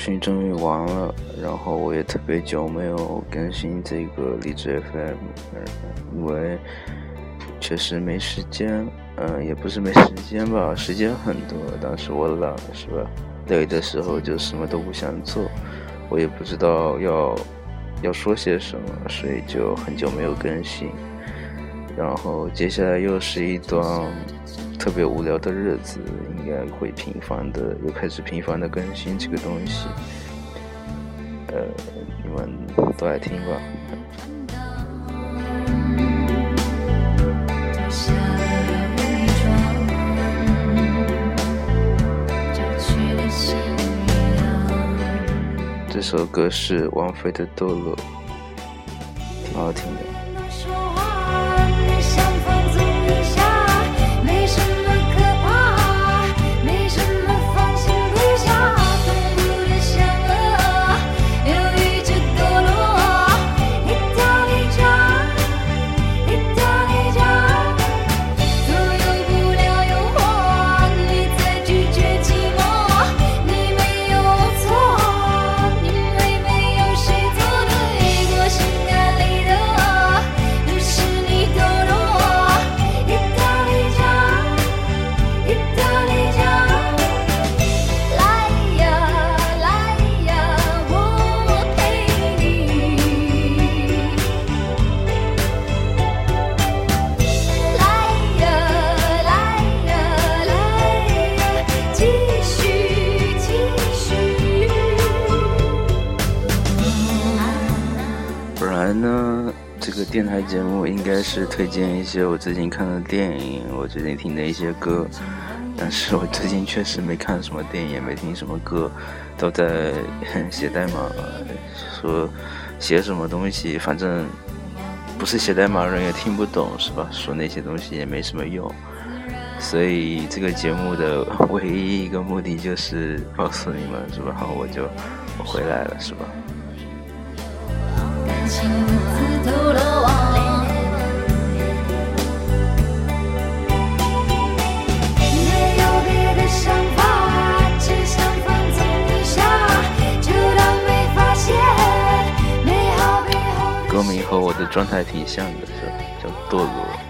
训终于完了，然后我也特别久没有更新这个励志 FM，因为确实没时间，嗯，也不是没时间吧，时间很多，但是我懒，是吧？累的时候就什么都不想做，我也不知道要要说些什么，所以就很久没有更新。然后接下来又是一段特别无聊的日子，应该会频繁的又开始频繁的更新这个东西。呃，你们都爱听吧。这首歌是王菲的《堕落》，挺好听的。这个电台节目应该是推荐一些我最近看的电影，我最近听的一些歌，但是我最近确实没看什么电影，也没听什么歌，都在写代码，说写什么东西，反正不是写代码人也听不懂，是吧？说那些东西也没什么用，所以这个节目的唯一一个目的就是告诉你们，是吧？我就我回来了，是吧？说明和我的状态挺像的，是？叫堕落。